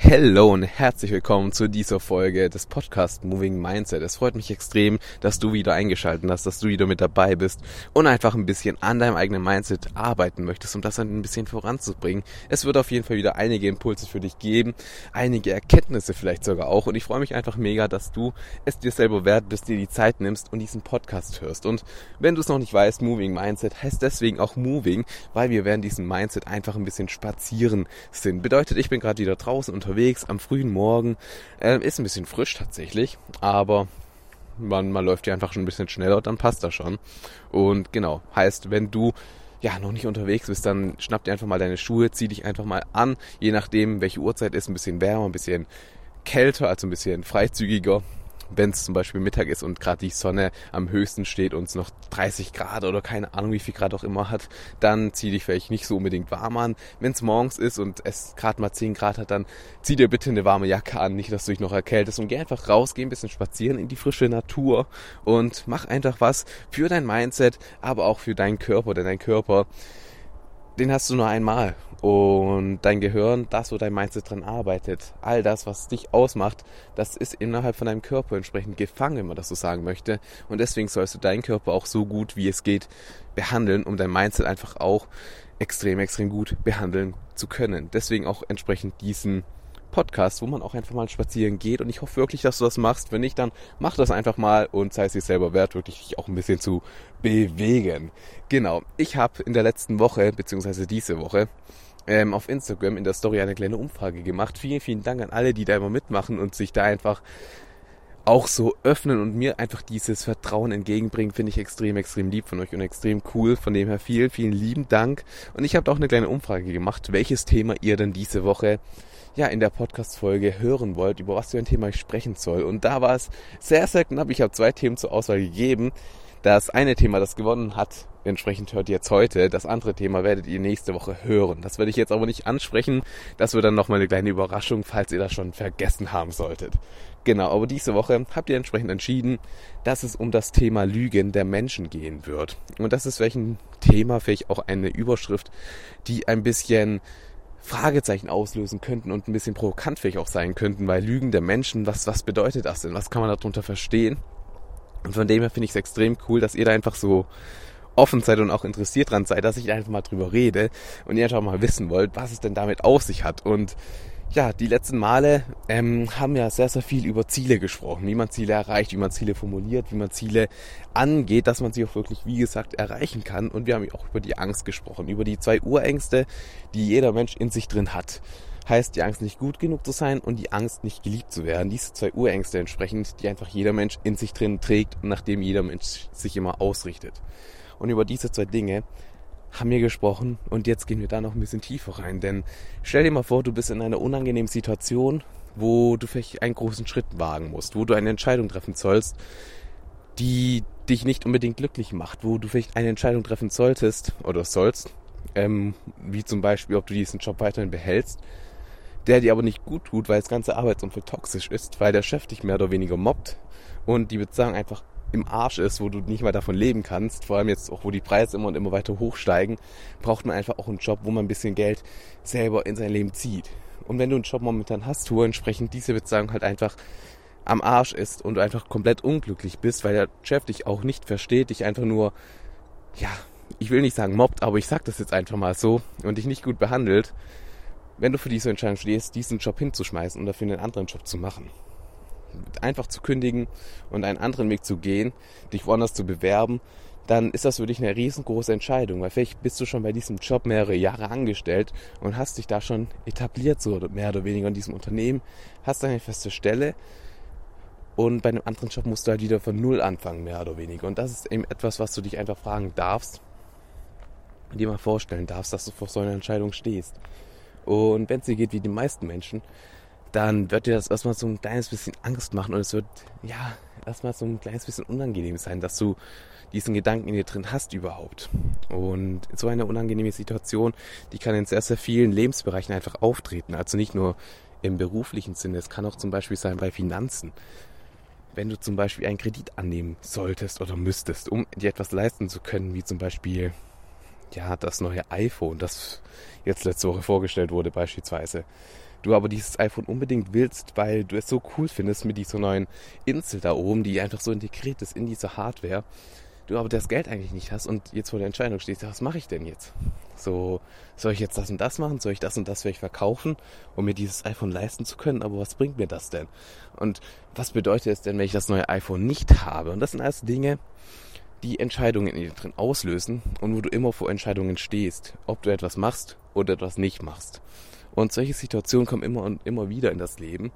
Hallo und herzlich willkommen zu dieser Folge des Podcast Moving Mindset. Es freut mich extrem, dass du wieder eingeschaltet hast, dass du wieder mit dabei bist und einfach ein bisschen an deinem eigenen Mindset arbeiten möchtest, um das dann ein bisschen voranzubringen. Es wird auf jeden Fall wieder einige Impulse für dich geben, einige Erkenntnisse vielleicht sogar auch und ich freue mich einfach mega, dass du es dir selber wert bist, dir die Zeit nimmst und diesen Podcast hörst. Und wenn du es noch nicht weißt, Moving Mindset heißt deswegen auch Moving, weil wir während diesem Mindset einfach ein bisschen spazieren sind. Bedeutet, ich bin gerade wieder draußen unterwegs unterwegs am frühen Morgen. Äh, ist ein bisschen frisch tatsächlich, aber man, man läuft ja einfach schon ein bisschen schneller, dann passt das schon. Und genau, heißt, wenn du ja noch nicht unterwegs bist, dann schnapp dir einfach mal deine Schuhe, zieh dich einfach mal an, je nachdem, welche Uhrzeit ist, ein bisschen wärmer, ein bisschen kälter, also ein bisschen freizügiger wenn es zum Beispiel Mittag ist und gerade die Sonne am höchsten steht und es noch 30 Grad oder keine Ahnung wie viel Grad auch immer hat, dann zieh dich vielleicht nicht so unbedingt warm an. Wenn es morgens ist und es gerade mal 10 Grad hat, dann zieh dir bitte eine warme Jacke an, nicht dass du dich noch erkältest und geh einfach raus, geh ein bisschen spazieren in die frische Natur und mach einfach was für dein Mindset, aber auch für deinen Körper, denn dein Körper den hast du nur einmal. Und dein Gehirn, das, wo dein Mindset dran arbeitet, all das, was dich ausmacht, das ist innerhalb von deinem Körper entsprechend gefangen, wenn man das so sagen möchte. Und deswegen sollst du deinen Körper auch so gut wie es geht behandeln, um dein Mindset einfach auch extrem, extrem gut behandeln zu können. Deswegen auch entsprechend diesen Podcast, wo man auch einfach mal spazieren geht. Und ich hoffe wirklich, dass du das machst. Wenn nicht, dann mach das einfach mal und sei es dir selber wert, wirklich dich auch ein bisschen zu bewegen. Genau. Ich habe in der letzten Woche, beziehungsweise diese Woche, ähm, auf Instagram in der Story eine kleine Umfrage gemacht. Vielen, vielen Dank an alle, die da immer mitmachen und sich da einfach auch so öffnen und mir einfach dieses Vertrauen entgegenbringen, finde ich extrem, extrem lieb von euch und extrem cool. Von dem her vielen, vielen lieben Dank. Und ich habe auch eine kleine Umfrage gemacht, welches Thema ihr denn diese Woche ja, in der Podcast-Folge hören wollt, über was für ein Thema ich sprechen soll. Und da war es sehr, sehr knapp. Ich habe zwei Themen zur Auswahl gegeben. Das eine Thema, das gewonnen hat, entsprechend hört ihr jetzt heute. Das andere Thema werdet ihr nächste Woche hören. Das werde ich jetzt aber nicht ansprechen. Das wird dann nochmal eine kleine Überraschung, falls ihr das schon vergessen haben solltet. Genau, aber diese Woche habt ihr entsprechend entschieden, dass es um das Thema Lügen der Menschen gehen wird. Und das ist welchen Thema, vielleicht auch eine Überschrift, die ein bisschen Fragezeichen auslösen könnten und ein bisschen provokant vielleicht auch sein könnten, weil Lügen der Menschen, was, was bedeutet das denn? Was kann man darunter verstehen? Und von dem her finde ich es extrem cool, dass ihr da einfach so offen seid und auch interessiert dran seid, dass ich einfach mal drüber rede und ihr einfach mal wissen wollt, was es denn damit auf sich hat. Und ja, die letzten Male ähm, haben ja sehr, sehr viel über Ziele gesprochen, wie man Ziele erreicht, wie man Ziele formuliert, wie man Ziele angeht, dass man sie auch wirklich, wie gesagt, erreichen kann. Und wir haben auch über die Angst gesprochen, über die zwei Urängste, die jeder Mensch in sich drin hat. Heißt die Angst nicht gut genug zu sein und die Angst nicht geliebt zu werden. Diese zwei Urängste entsprechend, die einfach jeder Mensch in sich drin trägt und nach jeder Mensch sich immer ausrichtet. Und über diese zwei Dinge haben wir gesprochen und jetzt gehen wir da noch ein bisschen tiefer rein. Denn stell dir mal vor, du bist in einer unangenehmen Situation, wo du vielleicht einen großen Schritt wagen musst, wo du eine Entscheidung treffen sollst, die dich nicht unbedingt glücklich macht, wo du vielleicht eine Entscheidung treffen solltest oder sollst, ähm, wie zum Beispiel, ob du diesen Job weiterhin behältst, der dir aber nicht gut tut, weil das ganze Arbeitsumfeld toxisch ist, weil der Chef dich mehr oder weniger mobbt und die Beziehung einfach im Arsch ist, wo du nicht mal davon leben kannst, vor allem jetzt auch, wo die Preise immer und immer weiter hochsteigen, braucht man einfach auch einen Job, wo man ein bisschen Geld selber in sein Leben zieht. Und wenn du einen Job momentan hast, wo entsprechend diese Bezahlung halt einfach am Arsch ist und du einfach komplett unglücklich bist, weil der Chef dich auch nicht versteht, dich einfach nur, ja, ich will nicht sagen mobbt, aber ich sag das jetzt einfach mal so und dich nicht gut behandelt, wenn du für diese Entscheidung stehst, diesen Job hinzuschmeißen und dafür einen anderen Job zu machen einfach zu kündigen und einen anderen Weg zu gehen, dich woanders zu bewerben, dann ist das für dich eine riesengroße Entscheidung, weil vielleicht bist du schon bei diesem Job mehrere Jahre angestellt und hast dich da schon etabliert, so mehr oder weniger in diesem Unternehmen, hast eine feste Stelle und bei einem anderen Job musst du halt wieder von Null anfangen, mehr oder weniger. Und das ist eben etwas, was du dich einfach fragen darfst und dir mal vorstellen darfst, dass du vor so einer Entscheidung stehst. Und wenn es dir geht wie die meisten Menschen, dann wird dir das erstmal so ein kleines bisschen Angst machen und es wird, ja, erstmal so ein kleines bisschen unangenehm sein, dass du diesen Gedanken in dir drin hast überhaupt. Und so eine unangenehme Situation, die kann in sehr, sehr vielen Lebensbereichen einfach auftreten. Also nicht nur im beruflichen Sinne, es kann auch zum Beispiel sein bei Finanzen. Wenn du zum Beispiel einen Kredit annehmen solltest oder müsstest, um dir etwas leisten zu können, wie zum Beispiel ja, das neue iPhone, das jetzt letzte Woche vorgestellt wurde beispielsweise. Du aber dieses iPhone unbedingt willst, weil du es so cool findest mit dieser neuen Insel da oben, die einfach so integriert ist in diese Hardware. Du aber das Geld eigentlich nicht hast und jetzt vor der Entscheidung stehst, was mache ich denn jetzt? So, soll ich jetzt das und das machen? Soll ich das und das vielleicht verkaufen, um mir dieses iPhone leisten zu können? Aber was bringt mir das denn? Und was bedeutet es denn, wenn ich das neue iPhone nicht habe? Und das sind alles Dinge, die Entscheidungen in dir drin auslösen und wo du immer vor Entscheidungen stehst, ob du etwas machst oder etwas nicht machst. Und solche Situationen kommen immer und immer wieder in das Leben.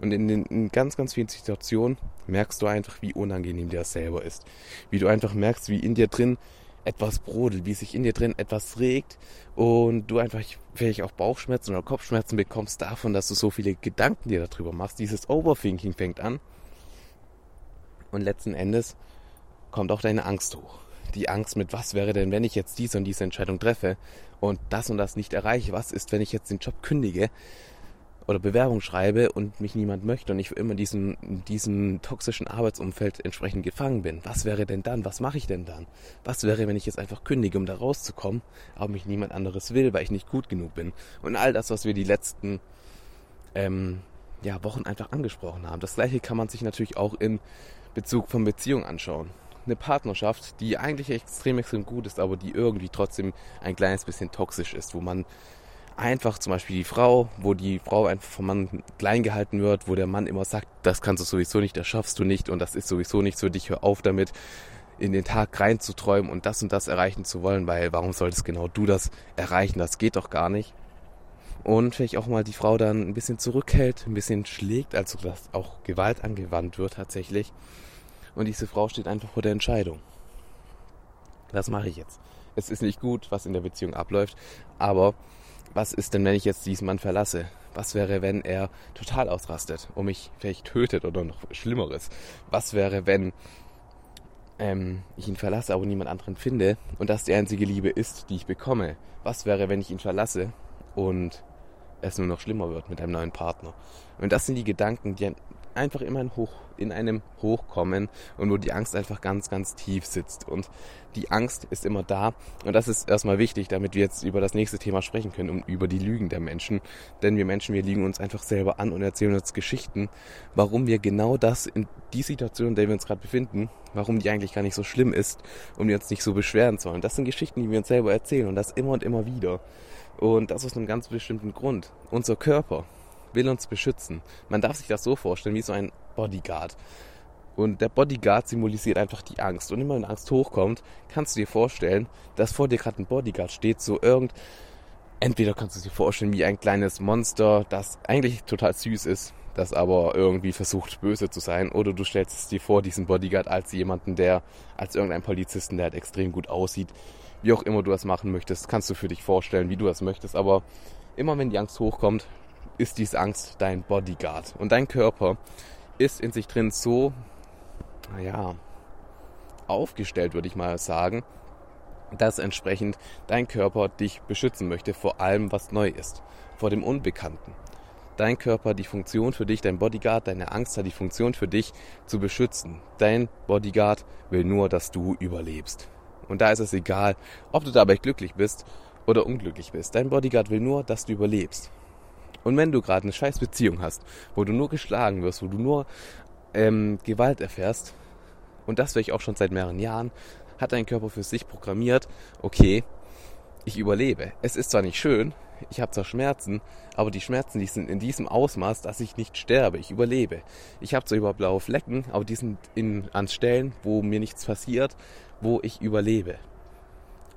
Und in, den, in ganz, ganz vielen Situationen merkst du einfach, wie unangenehm dir das selber ist. Wie du einfach merkst, wie in dir drin etwas brodelt, wie sich in dir drin etwas regt und du einfach vielleicht auch Bauchschmerzen oder Kopfschmerzen bekommst davon, dass du so viele Gedanken dir darüber machst. Dieses Overthinking fängt an. Und letzten Endes kommt auch deine Angst hoch. Die Angst mit, was wäre denn, wenn ich jetzt diese und diese Entscheidung treffe und das und das nicht erreiche? Was ist, wenn ich jetzt den Job kündige oder Bewerbung schreibe und mich niemand möchte und ich für immer diesem, diesem toxischen Arbeitsumfeld entsprechend gefangen bin? Was wäre denn dann? Was mache ich denn dann? Was wäre, wenn ich jetzt einfach kündige, um da rauszukommen, aber mich niemand anderes will, weil ich nicht gut genug bin? Und all das, was wir die letzten ähm, ja, Wochen einfach angesprochen haben. Das gleiche kann man sich natürlich auch in Bezug von Beziehungen anschauen eine Partnerschaft, die eigentlich extrem, extrem gut ist, aber die irgendwie trotzdem ein kleines bisschen toxisch ist, wo man einfach zum Beispiel die Frau, wo die Frau einfach vom Mann klein gehalten wird, wo der Mann immer sagt, das kannst du sowieso nicht, das schaffst du nicht und das ist sowieso nicht für dich, hör auf damit, in den Tag reinzuträumen und das und das erreichen zu wollen, weil warum solltest genau du das erreichen, das geht doch gar nicht. Und vielleicht auch mal die Frau dann ein bisschen zurückhält, ein bisschen schlägt, also dass auch Gewalt angewandt wird tatsächlich und diese Frau steht einfach vor der Entscheidung. Was mache ich jetzt? Es ist nicht gut, was in der Beziehung abläuft, aber was ist denn, wenn ich jetzt diesen Mann verlasse? Was wäre, wenn er total ausrastet und mich vielleicht tötet oder noch Schlimmeres? Was wäre, wenn ähm, ich ihn verlasse, aber niemand anderen finde und das die einzige Liebe ist, die ich bekomme? Was wäre, wenn ich ihn verlasse und es nur noch schlimmer wird mit einem neuen Partner? Und das sind die Gedanken, die einfach immer in, Hoch, in einem Hochkommen und wo die Angst einfach ganz, ganz tief sitzt. Und die Angst ist immer da. Und das ist erstmal wichtig, damit wir jetzt über das nächste Thema sprechen können, um über die Lügen der Menschen. Denn wir Menschen, wir liegen uns einfach selber an und erzählen uns Geschichten, warum wir genau das in die Situation, in der wir uns gerade befinden, warum die eigentlich gar nicht so schlimm ist und wir uns nicht so beschweren sollen. Das sind Geschichten, die wir uns selber erzählen und das immer und immer wieder. Und das aus einem ganz bestimmten Grund. Unser Körper, will uns beschützen. Man darf sich das so vorstellen, wie so ein Bodyguard. Und der Bodyguard symbolisiert einfach die Angst. Und immer wenn Angst hochkommt, kannst du dir vorstellen, dass vor dir gerade ein Bodyguard steht, so irgend. Entweder kannst du dir vorstellen, wie ein kleines Monster, das eigentlich total süß ist, das aber irgendwie versucht böse zu sein. Oder du stellst dir vor, diesen Bodyguard als jemanden, der, als irgendein Polizisten, der halt extrem gut aussieht. Wie auch immer du das machen möchtest, kannst du für dich vorstellen, wie du das möchtest. Aber immer wenn die Angst hochkommt, ist diese Angst dein Bodyguard. Und dein Körper ist in sich drin so, naja, aufgestellt, würde ich mal sagen, dass entsprechend dein Körper dich beschützen möchte vor allem, was neu ist, vor dem Unbekannten. Dein Körper die Funktion für dich, dein Bodyguard, deine Angst hat die Funktion für dich zu beschützen. Dein Bodyguard will nur, dass du überlebst. Und da ist es egal, ob du dabei glücklich bist oder unglücklich bist. Dein Bodyguard will nur, dass du überlebst. Und wenn du gerade eine scheiß Beziehung hast, wo du nur geschlagen wirst, wo du nur ähm, Gewalt erfährst, und das vielleicht auch schon seit mehreren Jahren, hat dein Körper für sich programmiert, okay, ich überlebe. Es ist zwar nicht schön, ich habe zwar Schmerzen, aber die Schmerzen, die sind in diesem Ausmaß, dass ich nicht sterbe, ich überlebe. Ich habe zwar über blaue Flecken, aber die sind in, an Stellen, wo mir nichts passiert, wo ich überlebe.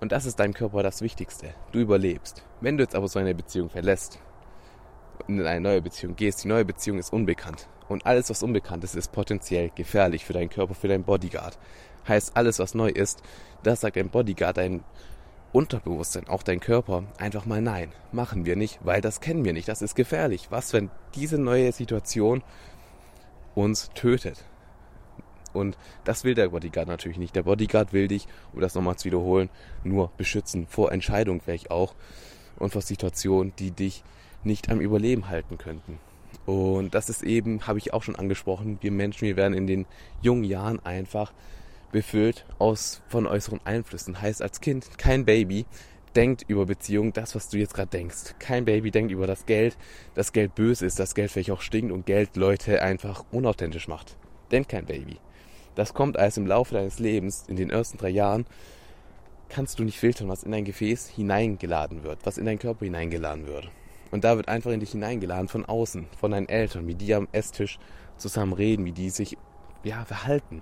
Und das ist deinem Körper das Wichtigste. Du überlebst. Wenn du jetzt aber so eine Beziehung verlässt, in eine neue Beziehung gehst, die neue Beziehung ist unbekannt. Und alles, was unbekannt ist, ist potenziell gefährlich für deinen Körper, für deinen Bodyguard. Heißt, alles, was neu ist, das sagt dein Bodyguard, dein Unterbewusstsein, auch dein Körper, einfach mal nein, machen wir nicht, weil das kennen wir nicht, das ist gefährlich. Was, wenn diese neue Situation uns tötet? Und das will der Bodyguard natürlich nicht. Der Bodyguard will dich, um das nochmal zu wiederholen, nur beschützen vor Entscheidungen vielleicht auch und vor Situationen, die dich nicht am Überleben halten könnten. Und das ist eben, habe ich auch schon angesprochen, wir Menschen, wir werden in den jungen Jahren einfach befüllt aus von äußeren Einflüssen. Heißt als Kind kein Baby denkt über Beziehungen das, was du jetzt gerade denkst. Kein Baby denkt über das Geld, dass Geld böse ist, dass Geld vielleicht auch stinkt und Geld Leute einfach unauthentisch macht. Denkt kein Baby. Das kommt alles im Laufe deines Lebens, in den ersten drei Jahren, kannst du nicht filtern, was in dein Gefäß hineingeladen wird, was in deinen Körper hineingeladen wird. Und da wird einfach in dich hineingeladen von außen, von deinen Eltern, wie die am Esstisch zusammen reden, wie die sich ja, verhalten,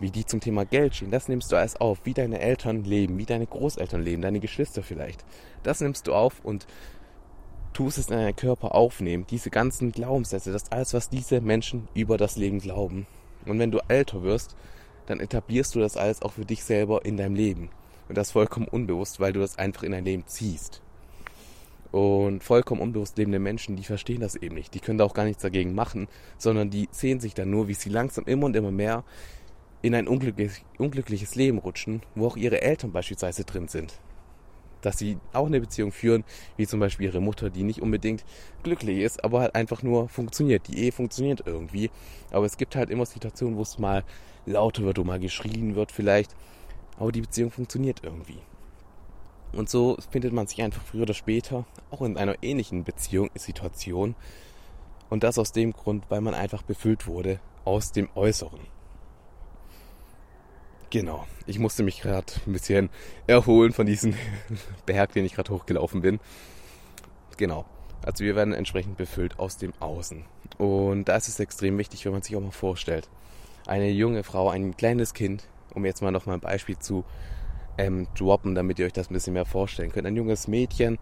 wie die zum Thema Geld stehen. Das nimmst du alles auf, wie deine Eltern leben, wie deine Großeltern leben, deine Geschwister vielleicht. Das nimmst du auf und tust es in deinen Körper aufnehmen. Diese ganzen Glaubenssätze, das alles, was diese Menschen über das Leben glauben. Und wenn du älter wirst, dann etablierst du das alles auch für dich selber in deinem Leben. Und das vollkommen unbewusst, weil du das einfach in dein Leben ziehst. Und vollkommen unbewusst lebende Menschen, die verstehen das eben nicht. Die können da auch gar nichts dagegen machen, sondern die sehen sich dann nur, wie sie langsam immer und immer mehr in ein unglückliches, unglückliches Leben rutschen, wo auch ihre Eltern beispielsweise drin sind. Dass sie auch eine Beziehung führen, wie zum Beispiel ihre Mutter, die nicht unbedingt glücklich ist, aber halt einfach nur funktioniert. Die Ehe funktioniert irgendwie. Aber es gibt halt immer Situationen, wo es mal lauter wird, wo mal geschrien wird vielleicht. Aber die Beziehung funktioniert irgendwie. Und so findet man sich einfach früher oder später auch in einer ähnlichen Beziehung, Situation. Und das aus dem Grund, weil man einfach befüllt wurde aus dem Äußeren. Genau, ich musste mich gerade ein bisschen erholen von diesem Berg, den ich gerade hochgelaufen bin. Genau, also wir werden entsprechend befüllt aus dem Außen. Und da ist es extrem wichtig, wenn man sich auch mal vorstellt. Eine junge Frau, ein kleines Kind, um jetzt mal nochmal ein Beispiel zu ähm, droppen, damit ihr euch das ein bisschen mehr vorstellen könnt. Ein junges Mädchen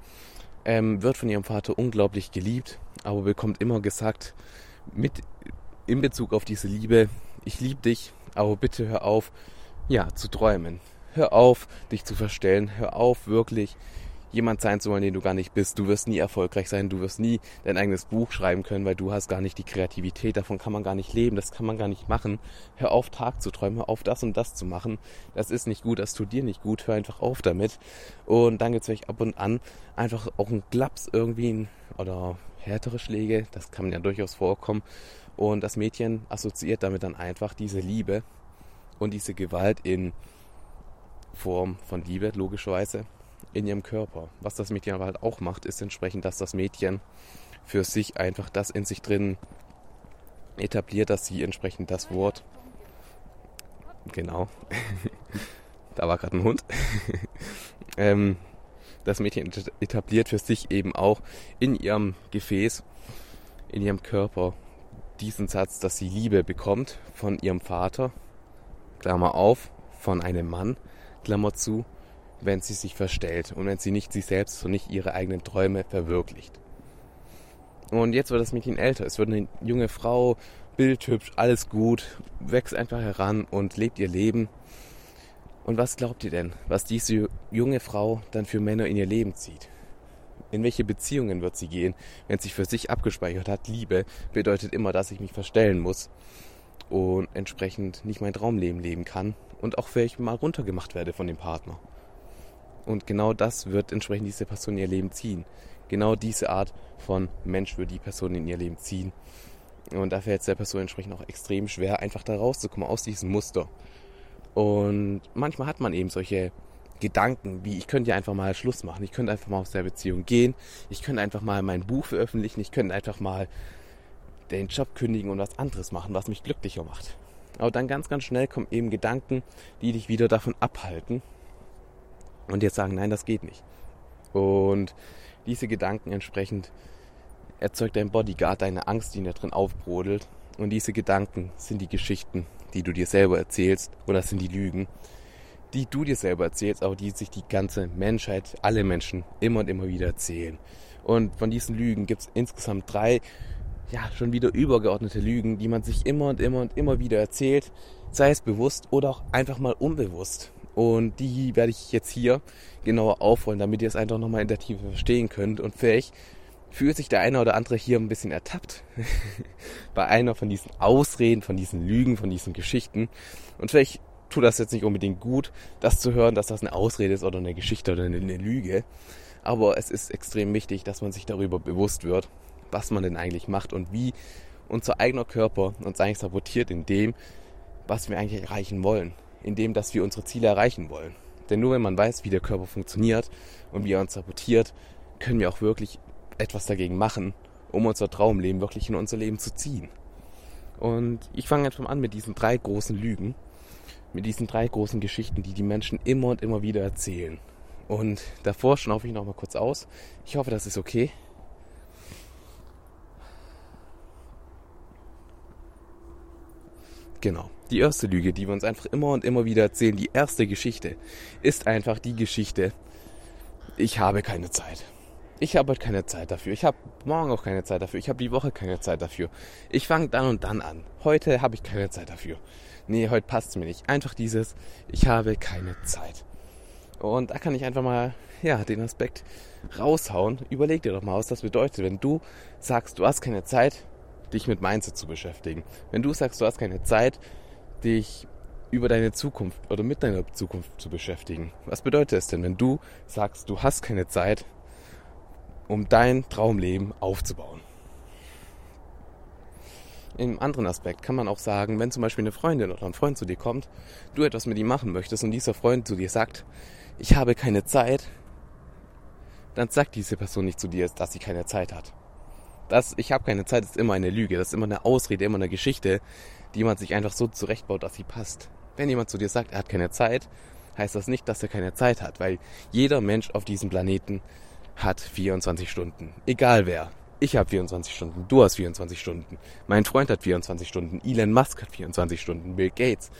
ähm, wird von ihrem Vater unglaublich geliebt, aber bekommt immer gesagt, mit in Bezug auf diese Liebe, ich liebe dich, aber bitte hör auf, ja, zu träumen. Hör auf, dich zu verstellen. Hör auf, wirklich jemand sein zu wollen, den du gar nicht bist. Du wirst nie erfolgreich sein, du wirst nie dein eigenes Buch schreiben können, weil du hast gar nicht die Kreativität, davon kann man gar nicht leben, das kann man gar nicht machen. Hör auf, Tag zu träumen, hör auf, das und das zu machen. Das ist nicht gut, das tut dir nicht gut, hör einfach auf damit. Und dann gibt's vielleicht ab und an einfach auch ein Glaps irgendwie oder härtere Schläge, das kann ja durchaus vorkommen. Und das Mädchen assoziiert damit dann einfach diese Liebe und diese Gewalt in Form von Liebe, logischerweise, in ihrem Körper. Was das Mädchen aber halt auch macht, ist entsprechend, dass das Mädchen für sich einfach das in sich drin etabliert, dass sie entsprechend das Wort, genau, da war gerade ein Hund, ähm, das Mädchen etabliert für sich eben auch in ihrem Gefäß, in ihrem Körper diesen Satz, dass sie Liebe bekommt von ihrem Vater, Klammer auf, von einem Mann, Klammer zu, wenn sie sich verstellt und wenn sie nicht sich selbst und nicht ihre eigenen Träume verwirklicht. Und jetzt wird das Mädchen älter. Es wird eine junge Frau, bildhübsch, alles gut, wächst einfach heran und lebt ihr Leben. Und was glaubt ihr denn, was diese junge Frau dann für Männer in ihr Leben zieht? In welche Beziehungen wird sie gehen, wenn sie für sich abgespeichert hat? Liebe bedeutet immer, dass ich mich verstellen muss und entsprechend nicht mein Traumleben leben kann und auch vielleicht mal runtergemacht werde von dem Partner. Und genau das wird entsprechend diese Person in ihr Leben ziehen. Genau diese Art von Mensch wird die Person in ihr Leben ziehen. Und da fällt es der Person entsprechend auch extrem schwer, einfach da rauszukommen aus diesem Muster. Und manchmal hat man eben solche Gedanken, wie ich könnte ja einfach mal Schluss machen, ich könnte einfach mal aus der Beziehung gehen, ich könnte einfach mal mein Buch veröffentlichen, ich könnte einfach mal den Job kündigen und was anderes machen, was mich glücklicher macht. Aber dann ganz, ganz schnell kommen eben Gedanken, die dich wieder davon abhalten und jetzt sagen, nein, das geht nicht. Und diese Gedanken entsprechend erzeugt dein Bodyguard deine Angst, die in dir drin aufbrodelt. Und diese Gedanken sind die Geschichten, die du dir selber erzählst, oder sind die Lügen, die du dir selber erzählst, aber die sich die ganze Menschheit, alle Menschen immer und immer wieder erzählen. Und von diesen Lügen gibt es insgesamt drei ja, schon wieder übergeordnete Lügen, die man sich immer und immer und immer wieder erzählt, sei es bewusst oder auch einfach mal unbewusst. Und die werde ich jetzt hier genauer aufrollen, damit ihr es einfach nochmal in der Tiefe verstehen könnt. Und vielleicht fühlt sich der eine oder andere hier ein bisschen ertappt bei einer von diesen Ausreden, von diesen Lügen, von diesen Geschichten. Und vielleicht tut das jetzt nicht unbedingt gut, das zu hören, dass das eine Ausrede ist oder eine Geschichte oder eine, Lüge. Aber es ist extrem wichtig, dass man sich darüber bewusst wird, was man denn eigentlich macht und wie unser eigener Körper uns eigentlich sabotiert in dem, was wir eigentlich erreichen wollen, in dem, dass wir unsere Ziele erreichen wollen. Denn nur wenn man weiß, wie der Körper funktioniert und wie er uns sabotiert, können wir auch wirklich etwas dagegen machen, um unser Traumleben wirklich in unser Leben zu ziehen. Und ich fange einfach mal an mit diesen drei großen Lügen, mit diesen drei großen Geschichten, die die Menschen immer und immer wieder erzählen. Und davor schnaufe ich noch mal kurz aus. Ich hoffe, das ist okay. Genau. Die erste Lüge, die wir uns einfach immer und immer wieder erzählen, die erste Geschichte, ist einfach die Geschichte, ich habe keine Zeit. Ich habe heute keine Zeit dafür. Ich habe morgen auch keine Zeit dafür. Ich habe die Woche keine Zeit dafür. Ich fange dann und dann an. Heute habe ich keine Zeit dafür. Nee, heute passt es mir nicht. Einfach dieses, ich habe keine Zeit. Und da kann ich einfach mal, ja, den Aspekt raushauen. Überleg dir doch mal, was das bedeutet, wenn du sagst, du hast keine Zeit, dich mit Mindset zu beschäftigen. Wenn du sagst, du hast keine Zeit, dich über deine Zukunft oder mit deiner Zukunft zu beschäftigen. Was bedeutet es denn, wenn du sagst, du hast keine Zeit, um dein Traumleben aufzubauen? Im anderen Aspekt kann man auch sagen, wenn zum Beispiel eine Freundin oder ein Freund zu dir kommt, du etwas mit ihm machen möchtest und dieser Freund zu dir sagt, ich habe keine Zeit, dann sagt diese Person nicht zu dir, dass sie keine Zeit hat. Das, ich habe keine Zeit, ist immer eine Lüge, das ist immer eine Ausrede, immer eine Geschichte, die man sich einfach so zurechtbaut, dass sie passt. Wenn jemand zu dir sagt, er hat keine Zeit, heißt das nicht, dass er keine Zeit hat, weil jeder Mensch auf diesem Planeten hat 24 Stunden. Egal wer. Ich habe 24 Stunden, du hast 24 Stunden, mein Freund hat 24 Stunden, Elon Musk hat 24 Stunden, Bill Gates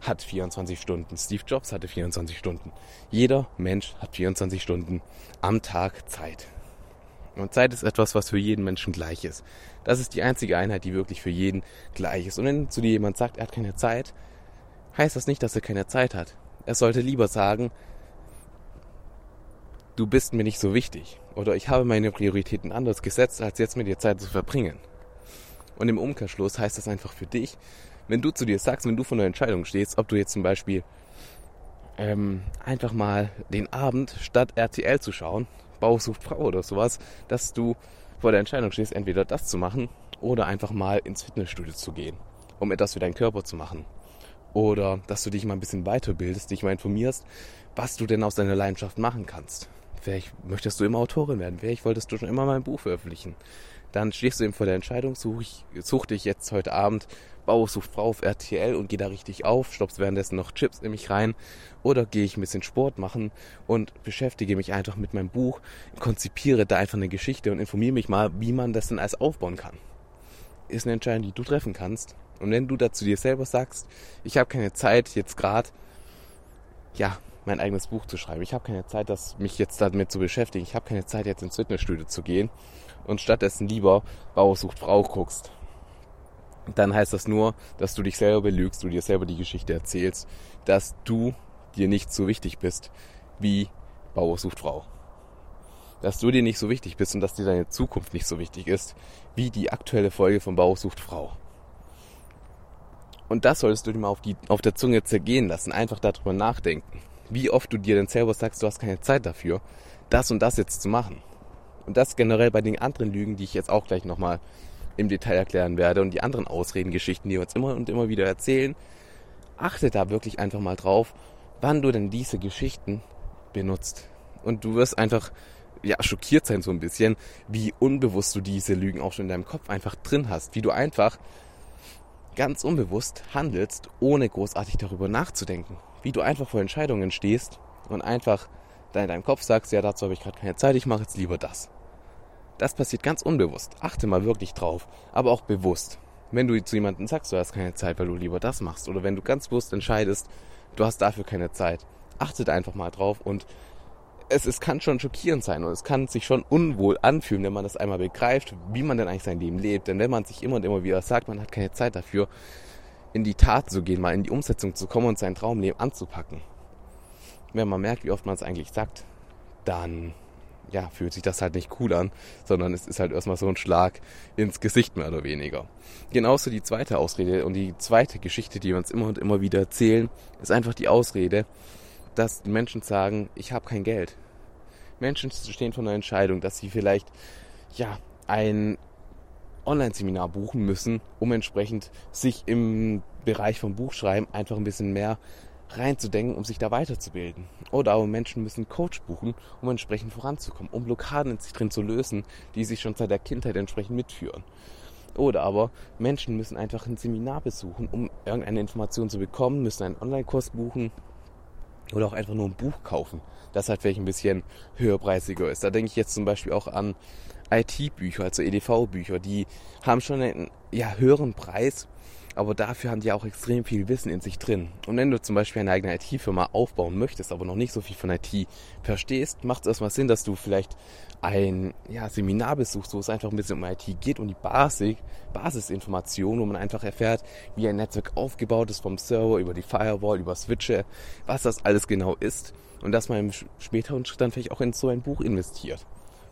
hat 24 Stunden. Steve Jobs hatte 24 Stunden. Jeder Mensch hat 24 Stunden am Tag Zeit. Und Zeit ist etwas, was für jeden Menschen gleich ist. Das ist die einzige Einheit, die wirklich für jeden gleich ist. Und wenn zu dir jemand sagt, er hat keine Zeit, heißt das nicht, dass er keine Zeit hat. Er sollte lieber sagen, du bist mir nicht so wichtig. Oder ich habe meine Prioritäten anders gesetzt, als jetzt mit dir Zeit zu verbringen. Und im Umkehrschluss heißt das einfach für dich, wenn du zu dir sagst, wenn du vor einer Entscheidung stehst, ob du jetzt zum Beispiel ähm, einfach mal den Abend statt RTL zu schauen, Bauch sucht Frau oder sowas, dass du vor der Entscheidung stehst, entweder das zu machen oder einfach mal ins Fitnessstudio zu gehen, um etwas für deinen Körper zu machen. Oder dass du dich mal ein bisschen weiterbildest, dich mal informierst, was du denn aus deiner Leidenschaft machen kannst. Vielleicht möchtest du immer Autorin werden, vielleicht wolltest du schon immer mal ein Buch veröffentlichen. Dann stehst du eben vor der Entscheidung, such, ich, such dich jetzt heute Abend Bauer sucht Frau auf RTL und gehe da richtig auf, stoppst währenddessen noch Chips in mich rein oder gehe ich ein bisschen Sport machen und beschäftige mich einfach mit meinem Buch, konzipiere da einfach eine Geschichte und informiere mich mal, wie man das denn alles aufbauen kann. Ist eine Entscheidung, die du treffen kannst. Und wenn du dazu dir selber sagst, ich habe keine Zeit jetzt gerade, ja, mein eigenes Buch zu schreiben. Ich habe keine Zeit, das, mich jetzt damit zu beschäftigen. Ich habe keine Zeit, jetzt ins Fitnessstudio zu gehen und stattdessen lieber Bauer sucht Frau guckst dann heißt das nur, dass du dich selber belügst, du dir selber die Geschichte erzählst, dass du dir nicht so wichtig bist wie Bauer sucht Frau. Dass du dir nicht so wichtig bist und dass dir deine Zukunft nicht so wichtig ist wie die aktuelle Folge von Bauer sucht Frau. Und das solltest du dir mal auf, die, auf der Zunge zergehen lassen, einfach darüber nachdenken. Wie oft du dir denn selber sagst, du hast keine Zeit dafür, das und das jetzt zu machen. Und das generell bei den anderen Lügen, die ich jetzt auch gleich nochmal im Detail erklären werde und die anderen Ausredengeschichten, die wir uns immer und immer wieder erzählen, achte da wirklich einfach mal drauf, wann du denn diese Geschichten benutzt. Und du wirst einfach ja, schockiert sein so ein bisschen, wie unbewusst du diese Lügen auch schon in deinem Kopf einfach drin hast, wie du einfach ganz unbewusst handelst, ohne großartig darüber nachzudenken, wie du einfach vor Entscheidungen stehst und einfach da in deinem Kopf sagst, ja, dazu habe ich gerade keine Zeit, ich mache jetzt lieber das. Das passiert ganz unbewusst. Achte mal wirklich drauf, aber auch bewusst. Wenn du zu jemandem sagst, du hast keine Zeit, weil du lieber das machst, oder wenn du ganz bewusst entscheidest, du hast dafür keine Zeit, achtet einfach mal drauf und es, es kann schon schockierend sein und es kann sich schon unwohl anfühlen, wenn man das einmal begreift, wie man denn eigentlich sein Leben lebt. Denn wenn man sich immer und immer wieder sagt, man hat keine Zeit dafür, in die Tat zu gehen, mal in die Umsetzung zu kommen und sein Traumleben anzupacken, wenn man merkt, wie oft man es eigentlich sagt, dann ja, fühlt sich das halt nicht cool an, sondern es ist halt erstmal so ein Schlag ins Gesicht mehr oder weniger. Genauso die zweite Ausrede und die zweite Geschichte, die wir uns immer und immer wieder erzählen, ist einfach die Ausrede, dass Menschen sagen, ich habe kein Geld. Menschen stehen vor einer Entscheidung, dass sie vielleicht ja ein Online-Seminar buchen müssen, um entsprechend sich im Bereich vom Buchschreiben einfach ein bisschen mehr reinzudenken, um sich da weiterzubilden. Oder aber Menschen müssen Coach buchen, um entsprechend voranzukommen, um Blockaden in sich drin zu lösen, die sich schon seit der Kindheit entsprechend mitführen. Oder aber Menschen müssen einfach ein Seminar besuchen, um irgendeine Information zu bekommen, müssen einen Online-Kurs buchen oder auch einfach nur ein Buch kaufen, das halt vielleicht ein bisschen höherpreisiger ist. Da denke ich jetzt zum Beispiel auch an IT-Bücher, also EDV-Bücher, die haben schon einen ja, höheren Preis, aber dafür haben die auch extrem viel Wissen in sich drin. Und wenn du zum Beispiel eine eigene IT-Firma aufbauen möchtest, aber noch nicht so viel von IT verstehst, macht es erstmal Sinn, dass du vielleicht ein ja, Seminar besuchst, wo es einfach ein bisschen um IT geht, um die Basis, Basisinformationen, wo man einfach erfährt, wie ein Netzwerk aufgebaut ist, vom Server über die Firewall, über Switche, was das alles genau ist. Und dass man im späteren Schritt dann vielleicht auch in so ein Buch investiert,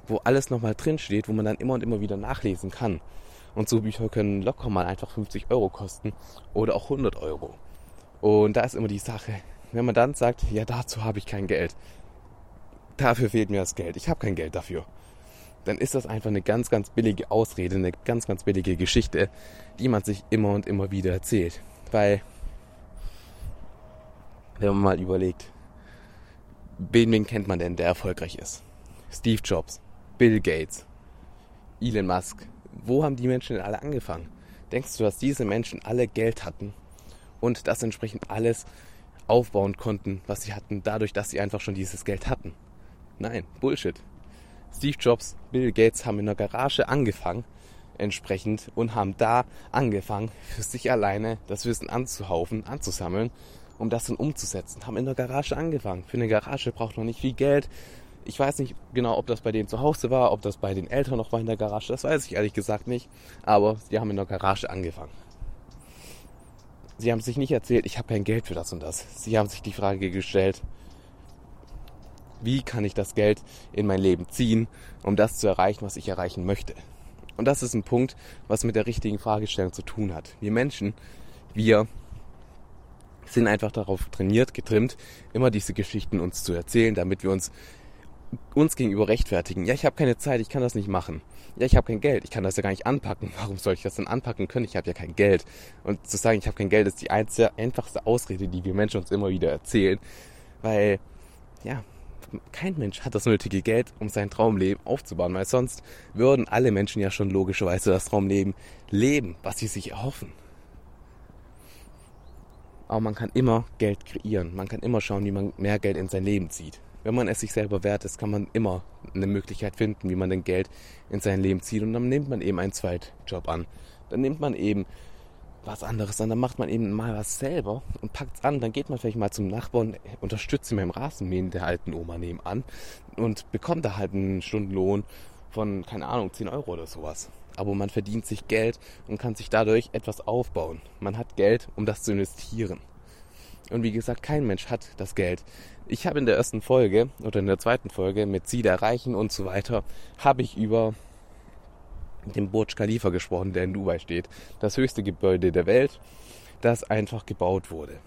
wo alles nochmal drin steht, wo man dann immer und immer wieder nachlesen kann. Und so Bücher können locker mal einfach 50 Euro kosten oder auch 100 Euro. Und da ist immer die Sache, wenn man dann sagt, ja, dazu habe ich kein Geld. Dafür fehlt mir das Geld. Ich habe kein Geld dafür. Dann ist das einfach eine ganz, ganz billige Ausrede, eine ganz, ganz billige Geschichte, die man sich immer und immer wieder erzählt. Weil, wenn man mal überlegt, wen, wen kennt man denn, der erfolgreich ist? Steve Jobs, Bill Gates, Elon Musk, wo haben die Menschen denn alle angefangen? Denkst du, dass diese Menschen alle Geld hatten und das entsprechend alles aufbauen konnten, was sie hatten, dadurch, dass sie einfach schon dieses Geld hatten? Nein, Bullshit. Steve Jobs, Bill Gates haben in der Garage angefangen, entsprechend, und haben da angefangen, für sich alleine das Wissen anzuhaufen, anzusammeln, um das dann umzusetzen. Haben in der Garage angefangen. Für eine Garage braucht man nicht viel Geld, ich weiß nicht genau, ob das bei denen zu Hause war, ob das bei den Eltern noch war in der Garage. Das weiß ich ehrlich gesagt nicht. Aber sie haben in der Garage angefangen. Sie haben sich nicht erzählt, ich habe kein Geld für das und das. Sie haben sich die Frage gestellt, wie kann ich das Geld in mein Leben ziehen, um das zu erreichen, was ich erreichen möchte. Und das ist ein Punkt, was mit der richtigen Fragestellung zu tun hat. Wir Menschen, wir sind einfach darauf trainiert, getrimmt, immer diese Geschichten uns zu erzählen, damit wir uns uns gegenüber rechtfertigen. Ja, ich habe keine Zeit, ich kann das nicht machen. Ja, ich habe kein Geld, ich kann das ja gar nicht anpacken. Warum soll ich das denn anpacken können? Ich habe ja kein Geld. Und zu sagen, ich habe kein Geld, ist die einzige, einfachste Ausrede, die wir Menschen uns immer wieder erzählen. Weil, ja, kein Mensch hat das nötige Geld, um sein Traumleben aufzubauen, weil sonst würden alle Menschen ja schon logischerweise das Traumleben leben, was sie sich erhoffen. Aber man kann immer Geld kreieren. Man kann immer schauen, wie man mehr Geld in sein Leben zieht wenn man es sich selber wert ist, kann man immer eine Möglichkeit finden, wie man denn Geld in sein Leben zieht. Und dann nimmt man eben einen Zweitjob an. Dann nimmt man eben was anderes an. Dann macht man eben mal was selber und packt es an. Dann geht man vielleicht mal zum Nachbarn, unterstützt ihn beim Rasenmähen der alten Oma nebenan und bekommt da halt einen Stundenlohn von, keine Ahnung, 10 Euro oder sowas. Aber man verdient sich Geld und kann sich dadurch etwas aufbauen. Man hat Geld, um das zu investieren. Und wie gesagt, kein Mensch hat das Geld. Ich habe in der ersten Folge oder in der zweiten Folge mit Ziele erreichen und so weiter, habe ich über den Burj Khalifa gesprochen, der in Dubai steht. Das höchste Gebäude der Welt, das einfach gebaut wurde.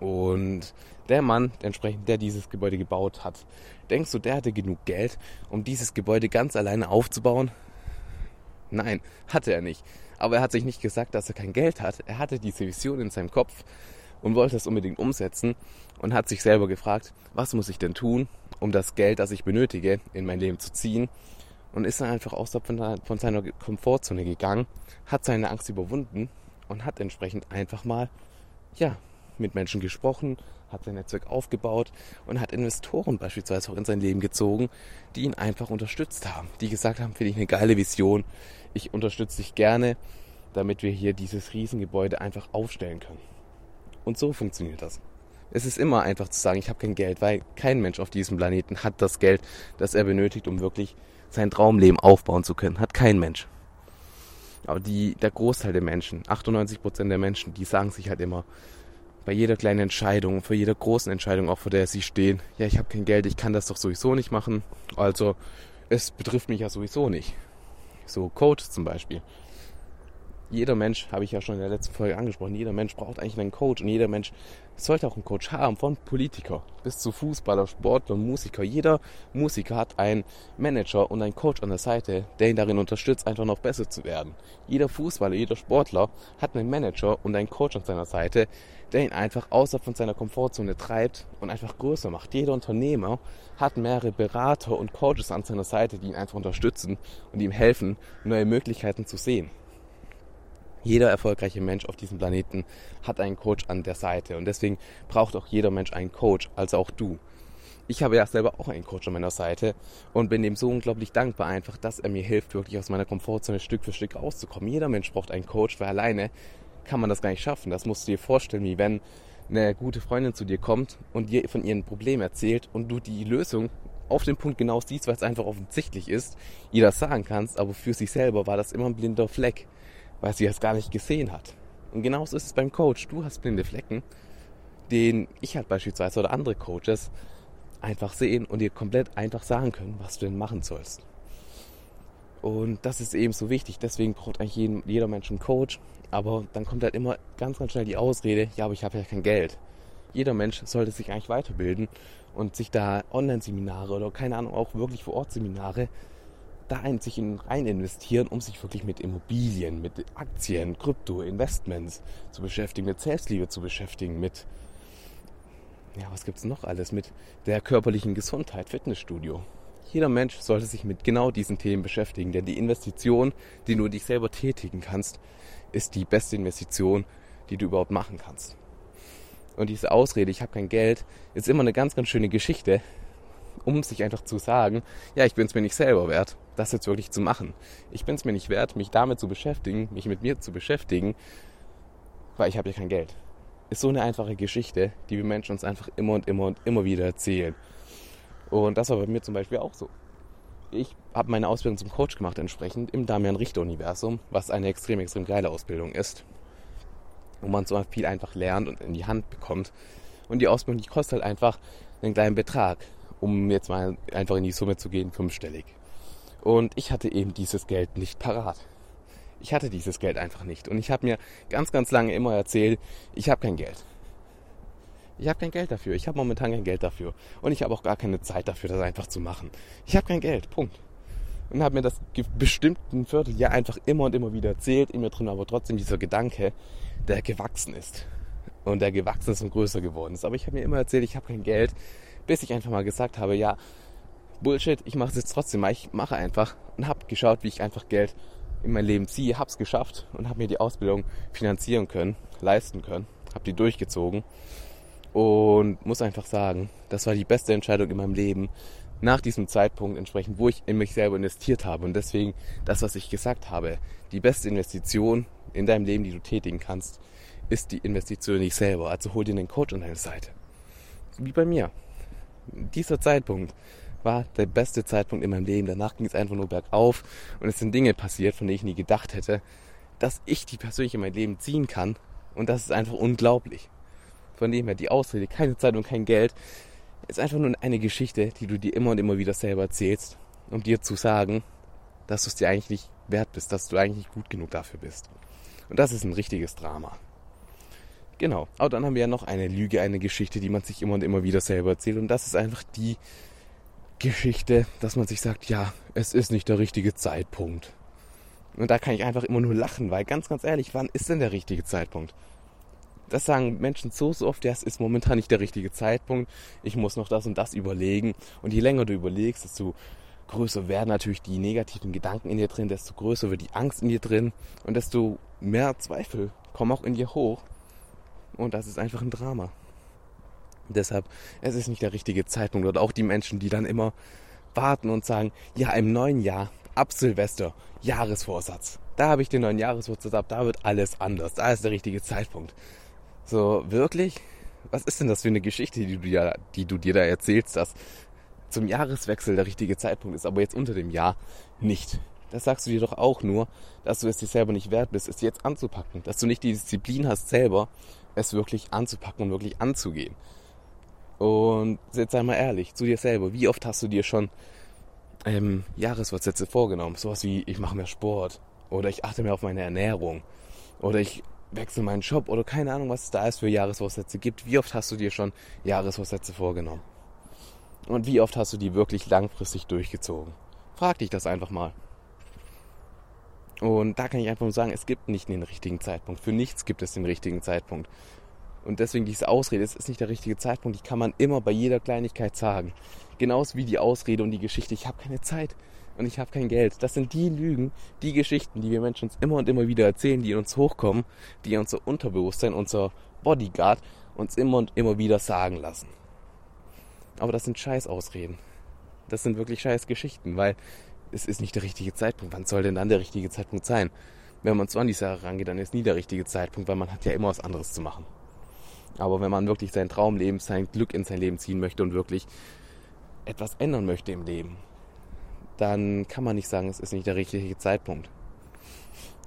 Und der Mann, entsprechend, der dieses Gebäude gebaut hat, denkst du, der hatte genug Geld, um dieses Gebäude ganz alleine aufzubauen? Nein, hatte er nicht. Aber er hat sich nicht gesagt, dass er kein Geld hat. Er hatte diese Vision in seinem Kopf und wollte es unbedingt umsetzen und hat sich selber gefragt, was muss ich denn tun, um das Geld, das ich benötige, in mein Leben zu ziehen und ist dann einfach außerhalb von, von seiner Komfortzone gegangen, hat seine Angst überwunden und hat entsprechend einfach mal, ja, mit Menschen gesprochen, hat sein Netzwerk aufgebaut und hat Investoren beispielsweise auch in sein Leben gezogen, die ihn einfach unterstützt haben, die gesagt haben, finde ich eine geile Vision, ich unterstütze dich gerne, damit wir hier dieses Riesengebäude einfach aufstellen können. Und so funktioniert das. Es ist immer einfach zu sagen, ich habe kein Geld, weil kein Mensch auf diesem Planeten hat das Geld, das er benötigt, um wirklich sein Traumleben aufbauen zu können. Hat kein Mensch. Aber die, der Großteil der Menschen, 98% der Menschen, die sagen sich halt immer, bei jeder kleinen Entscheidung, für jeder großen Entscheidung, auch vor der sie stehen, ja, ich habe kein Geld, ich kann das doch sowieso nicht machen. Also es betrifft mich ja sowieso nicht. So Coach zum Beispiel jeder Mensch, habe ich ja schon in der letzten Folge angesprochen, jeder Mensch braucht eigentlich einen Coach und jeder Mensch sollte auch einen Coach haben, von Politiker bis zu Fußballer, Sportler, Musiker. Jeder Musiker hat einen Manager und einen Coach an der Seite, der ihn darin unterstützt, einfach noch besser zu werden. Jeder Fußballer, jeder Sportler hat einen Manager und einen Coach an seiner Seite, der ihn einfach außerhalb von seiner Komfortzone treibt und einfach größer macht. Jeder Unternehmer hat mehrere Berater und Coaches an seiner Seite, die ihn einfach unterstützen und ihm helfen, neue Möglichkeiten zu sehen. Jeder erfolgreiche Mensch auf diesem Planeten hat einen Coach an der Seite und deswegen braucht auch jeder Mensch einen Coach, also auch du. Ich habe ja selber auch einen Coach an meiner Seite und bin ihm so unglaublich dankbar einfach, dass er mir hilft, wirklich aus meiner Komfortzone Stück für Stück rauszukommen. Jeder Mensch braucht einen Coach, weil alleine kann man das gar nicht schaffen. Das musst du dir vorstellen, wie wenn eine gute Freundin zu dir kommt und dir von ihrem Problem erzählt und du die Lösung auf den Punkt genau siehst, weil es einfach offensichtlich ist, ihr das sagen kannst, aber für sich selber war das immer ein blinder Fleck weil sie es gar nicht gesehen hat. Und genauso ist es beim Coach. Du hast blinde Flecken, den ich halt beispielsweise oder andere Coaches einfach sehen und dir komplett einfach sagen können, was du denn machen sollst. Und das ist eben so wichtig. Deswegen braucht eigentlich jeden, jeder Mensch einen Coach. Aber dann kommt halt immer ganz, ganz schnell die Ausrede, ja, aber ich habe ja kein Geld. Jeder Mensch sollte sich eigentlich weiterbilden und sich da Online-Seminare oder keine Ahnung, auch wirklich vor Ort Seminare da sich in, rein investieren, um sich wirklich mit Immobilien, mit Aktien, Krypto, Investments zu beschäftigen, mit Selbstliebe zu beschäftigen, mit, ja, was gibt's noch alles, mit der körperlichen Gesundheit, Fitnessstudio. Jeder Mensch sollte sich mit genau diesen Themen beschäftigen, denn die Investition, die du dich selber tätigen kannst, ist die beste Investition, die du überhaupt machen kannst. Und diese Ausrede, ich habe kein Geld, ist immer eine ganz, ganz schöne Geschichte, um sich einfach zu sagen, ja, ich bin es mir nicht selber wert, das jetzt wirklich zu machen. Ich bin es mir nicht wert, mich damit zu beschäftigen, mich mit mir zu beschäftigen, weil ich habe ja kein Geld. Ist so eine einfache Geschichte, die wir Menschen uns einfach immer und immer und immer wieder erzählen. Und das war bei mir zum Beispiel auch so. Ich habe meine Ausbildung zum Coach gemacht entsprechend im Damian Richter Universum, was eine extrem, extrem geile Ausbildung ist. Wo man so viel einfach lernt und in die Hand bekommt. Und die Ausbildung, die kostet halt einfach einen kleinen Betrag um jetzt mal einfach in die Summe zu gehen, fünfstellig. Und ich hatte eben dieses Geld nicht parat. Ich hatte dieses Geld einfach nicht. Und ich habe mir ganz, ganz lange immer erzählt, ich habe kein Geld. Ich habe kein Geld dafür. Ich habe momentan kein Geld dafür. Und ich habe auch gar keine Zeit dafür, das einfach zu machen. Ich habe kein Geld. Punkt. Und habe mir das bestimmt ein Vierteljahr einfach immer und immer wieder erzählt. In mir drin aber trotzdem dieser Gedanke, der gewachsen ist. Und der gewachsen ist und größer geworden ist. Aber ich habe mir immer erzählt, ich habe kein Geld bis ich einfach mal gesagt habe, ja, Bullshit, ich mache es jetzt trotzdem ich mache einfach und habe geschaut, wie ich einfach Geld in mein Leben ziehe, habe es geschafft und habe mir die Ausbildung finanzieren können, leisten können, habe die durchgezogen und muss einfach sagen, das war die beste Entscheidung in meinem Leben nach diesem Zeitpunkt entsprechend, wo ich in mich selber investiert habe. Und deswegen das, was ich gesagt habe, die beste Investition in deinem Leben, die du tätigen kannst, ist die Investition in dich selber. Also hol dir einen Coach an deine Seite. Wie bei mir. Dieser Zeitpunkt war der beste Zeitpunkt in meinem Leben. Danach ging es einfach nur bergauf und es sind Dinge passiert, von denen ich nie gedacht hätte, dass ich die persönlich in mein Leben ziehen kann. Und das ist einfach unglaublich. Von dem her, die Ausrede, keine Zeit und kein Geld, ist einfach nur eine Geschichte, die du dir immer und immer wieder selber erzählst, um dir zu sagen, dass du es dir eigentlich nicht wert bist, dass du eigentlich nicht gut genug dafür bist. Und das ist ein richtiges Drama. Genau. Aber dann haben wir ja noch eine Lüge, eine Geschichte, die man sich immer und immer wieder selber erzählt. Und das ist einfach die Geschichte, dass man sich sagt, ja, es ist nicht der richtige Zeitpunkt. Und da kann ich einfach immer nur lachen, weil ganz, ganz ehrlich, wann ist denn der richtige Zeitpunkt? Das sagen Menschen so, so oft, ja, es ist momentan nicht der richtige Zeitpunkt. Ich muss noch das und das überlegen. Und je länger du überlegst, desto größer werden natürlich die negativen Gedanken in dir drin, desto größer wird die Angst in dir drin und desto mehr Zweifel kommen auch in dir hoch. Und das ist einfach ein Drama. Deshalb, es ist nicht der richtige Zeitpunkt. Oder auch die Menschen, die dann immer warten und sagen, ja, im neuen Jahr, ab Silvester, Jahresvorsatz. Da habe ich den neuen Jahresvorsatz ab, da wird alles anders. Da ist der richtige Zeitpunkt. So, wirklich? Was ist denn das für eine Geschichte, die du, ja, die du dir da erzählst, dass zum Jahreswechsel der richtige Zeitpunkt ist, aber jetzt unter dem Jahr nicht? Das sagst du dir doch auch nur, dass du es dir selber nicht wert bist, es jetzt anzupacken. Dass du nicht die Disziplin hast, selber es wirklich anzupacken und wirklich anzugehen. Und jetzt sei mal ehrlich zu dir selber, wie oft hast du dir schon ähm, Jahresvorsätze vorgenommen? Sowas wie, ich mache mehr Sport oder ich achte mehr auf meine Ernährung oder ich wechsle meinen Job oder keine Ahnung, was es da ist für Jahresvorsätze gibt. Wie oft hast du dir schon Jahresvorsätze vorgenommen? Und wie oft hast du die wirklich langfristig durchgezogen? Frag dich das einfach mal. Und da kann ich einfach nur sagen, es gibt nicht den richtigen Zeitpunkt. Für nichts gibt es den richtigen Zeitpunkt. Und deswegen diese Ausrede, es ist nicht der richtige Zeitpunkt, die kann man immer bei jeder Kleinigkeit sagen. Genauso wie die Ausrede und die Geschichte, ich habe keine Zeit und ich habe kein Geld. Das sind die Lügen, die Geschichten, die wir Menschen uns immer und immer wieder erzählen, die in uns hochkommen, die unser Unterbewusstsein, unser Bodyguard uns immer und immer wieder sagen lassen. Aber das sind Scheißausreden. Das sind wirklich scheiß Geschichten, weil es ist nicht der richtige Zeitpunkt. Wann soll denn dann der richtige Zeitpunkt sein? Wenn man so an die Sache rangeht, dann ist nie der richtige Zeitpunkt, weil man hat ja immer was anderes zu machen. Aber wenn man wirklich sein Traumleben, sein Glück in sein Leben ziehen möchte und wirklich etwas ändern möchte im Leben, dann kann man nicht sagen, es ist nicht der richtige Zeitpunkt.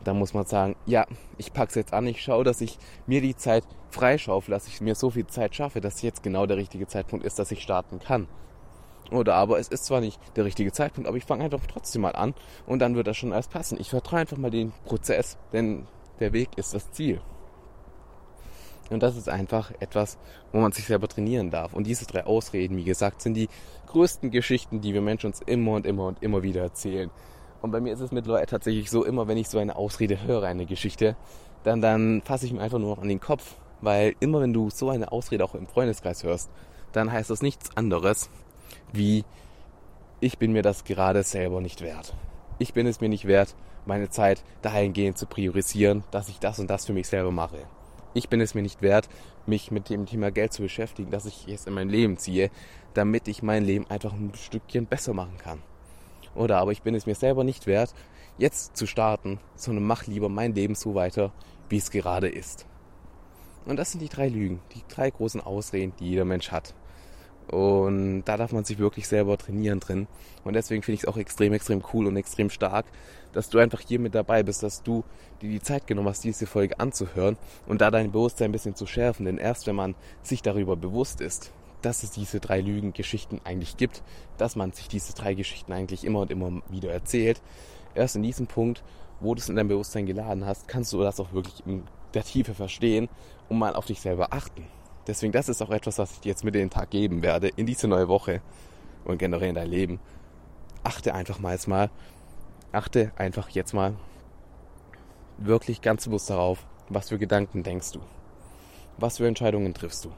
Da muss man sagen, ja, ich pack's jetzt an, ich schaue, dass ich mir die Zeit freischaufel, dass ich mir so viel Zeit schaffe, dass jetzt genau der richtige Zeitpunkt ist, dass ich starten kann. Oder aber es ist zwar nicht der richtige Zeitpunkt, aber ich fange einfach trotzdem mal an und dann wird das schon alles passen. Ich vertraue einfach mal den Prozess, denn der Weg ist das Ziel. Und das ist einfach etwas, wo man sich selber trainieren darf. Und diese drei Ausreden, wie gesagt, sind die größten Geschichten, die wir Menschen uns immer und immer und immer wieder erzählen. Und bei mir ist es mittlerweile tatsächlich so, immer wenn ich so eine Ausrede höre, eine Geschichte, dann, dann fasse ich mir einfach nur noch an den Kopf. Weil immer wenn du so eine Ausrede auch im Freundeskreis hörst, dann heißt das nichts anderes wie, ich bin mir das gerade selber nicht wert. Ich bin es mir nicht wert, meine Zeit dahingehend zu priorisieren, dass ich das und das für mich selber mache ich bin es mir nicht wert, mich mit dem Thema Geld zu beschäftigen, dass ich es in mein Leben ziehe, damit ich mein Leben einfach ein Stückchen besser machen kann. Oder aber ich bin es mir selber nicht wert, jetzt zu starten, sondern mach lieber mein Leben so weiter, wie es gerade ist. Und das sind die drei Lügen, die drei großen Ausreden, die jeder Mensch hat. Und da darf man sich wirklich selber trainieren drin. Und deswegen finde ich es auch extrem, extrem cool und extrem stark, dass du einfach hier mit dabei bist, dass du dir die Zeit genommen hast, diese Folge anzuhören und da dein Bewusstsein ein bisschen zu schärfen. Denn erst wenn man sich darüber bewusst ist, dass es diese drei Lügengeschichten eigentlich gibt, dass man sich diese drei Geschichten eigentlich immer und immer wieder erzählt, erst in diesem Punkt, wo du es in dein Bewusstsein geladen hast, kannst du das auch wirklich in der Tiefe verstehen und mal auf dich selber achten. Deswegen, das ist auch etwas, was ich dir jetzt mit in den Tag geben werde, in diese neue Woche und generell in dein Leben. Achte einfach mal jetzt mal, achte einfach jetzt mal wirklich ganz bewusst darauf, was für Gedanken denkst du? Was für Entscheidungen triffst du?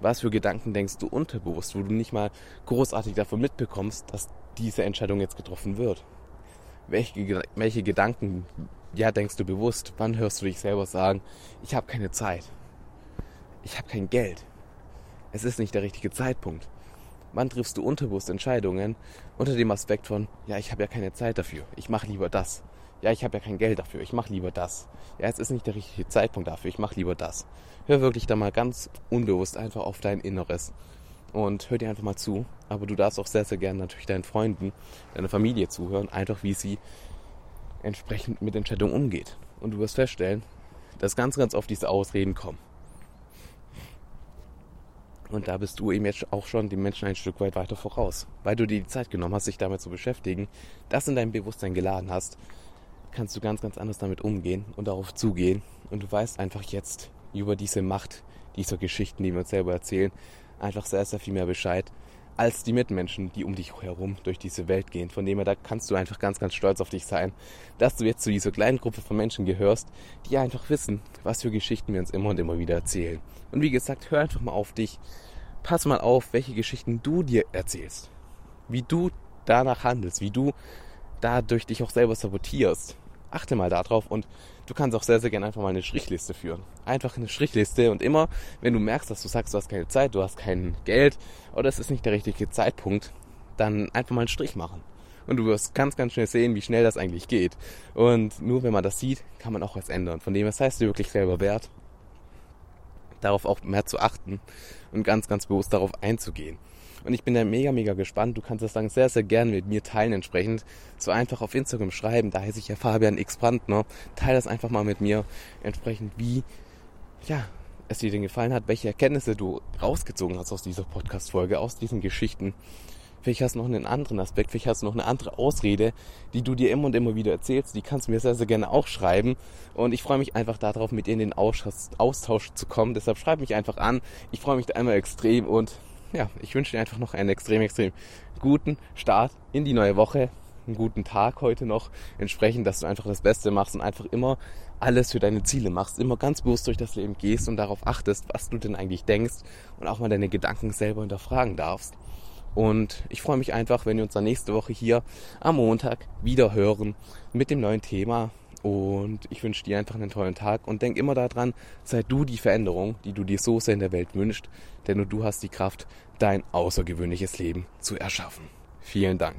Was für Gedanken denkst du unterbewusst, wo du nicht mal großartig davon mitbekommst, dass diese Entscheidung jetzt getroffen wird? Welche, welche Gedanken ja, denkst du bewusst? Wann hörst du dich selber sagen, ich habe keine Zeit? ich habe kein Geld. Es ist nicht der richtige Zeitpunkt. Wann triffst du unterbewusst Entscheidungen unter dem Aspekt von, ja, ich habe ja keine Zeit dafür, ich mache lieber das. Ja, ich habe ja kein Geld dafür, ich mache lieber das. Ja, es ist nicht der richtige Zeitpunkt dafür, ich mache lieber das. Hör wirklich da mal ganz unbewusst einfach auf dein Inneres und hör dir einfach mal zu. Aber du darfst auch sehr, sehr gerne natürlich deinen Freunden, deiner Familie zuhören, einfach wie sie entsprechend mit Entscheidungen umgeht. Und du wirst feststellen, dass ganz, ganz oft diese Ausreden kommen. Und da bist du eben jetzt auch schon den Menschen ein Stück weit weiter voraus. Weil du dir die Zeit genommen hast, sich damit zu beschäftigen, das in dein Bewusstsein geladen hast, kannst du ganz, ganz anders damit umgehen und darauf zugehen. Und du weißt einfach jetzt über diese Macht dieser Geschichten, die wir uns selber erzählen, einfach sehr, sehr viel mehr Bescheid als die Mitmenschen, die um dich herum durch diese Welt gehen. Von dem her, da kannst du einfach ganz, ganz stolz auf dich sein, dass du jetzt zu dieser kleinen Gruppe von Menschen gehörst, die einfach wissen, was für Geschichten wir uns immer und immer wieder erzählen. Und wie gesagt, hör einfach mal auf dich. Pass mal auf, welche Geschichten du dir erzählst. Wie du danach handelst, wie du dadurch dich auch selber sabotierst achte mal darauf und du kannst auch sehr, sehr gerne einfach mal eine Strichliste führen. Einfach eine Strichliste und immer, wenn du merkst, dass du sagst, du hast keine Zeit, du hast kein Geld oder es ist nicht der richtige Zeitpunkt, dann einfach mal einen Strich machen. Und du wirst ganz, ganz schnell sehen, wie schnell das eigentlich geht. Und nur wenn man das sieht, kann man auch was ändern. Von dem, was heißt du wirklich selber wert, darauf auch mehr zu achten und ganz, ganz bewusst darauf einzugehen. Und ich bin da mega, mega gespannt. Du kannst das dann sehr, sehr gerne mit mir teilen entsprechend. So einfach auf Instagram schreiben. Da heiße ich ja Fabian X Brandner. Teil das einfach mal mit mir entsprechend, wie ja, es dir denn gefallen hat, welche Erkenntnisse du rausgezogen hast aus dieser Podcast-Folge, aus diesen Geschichten. Vielleicht hast du noch einen anderen Aspekt, vielleicht hast du noch eine andere Ausrede, die du dir immer und immer wieder erzählst. Die kannst du mir sehr, sehr gerne auch schreiben. Und ich freue mich einfach darauf, mit dir in den Austausch zu kommen. Deshalb schreib mich einfach an. Ich freue mich da einmal extrem und ja, ich wünsche dir einfach noch einen extrem, extrem guten Start in die neue Woche. Einen guten Tag heute noch. Entsprechend, dass du einfach das Beste machst und einfach immer alles für deine Ziele machst, immer ganz bewusst durch das Leben gehst und darauf achtest, was du denn eigentlich denkst und auch mal deine Gedanken selber hinterfragen darfst. Und ich freue mich einfach, wenn wir uns dann nächste Woche hier am Montag wieder hören mit dem neuen Thema. Und ich wünsche dir einfach einen tollen Tag und denk immer daran, sei du die Veränderung, die du dir so sehr in der Welt wünschst, denn nur du hast die Kraft, dein außergewöhnliches Leben zu erschaffen. Vielen Dank.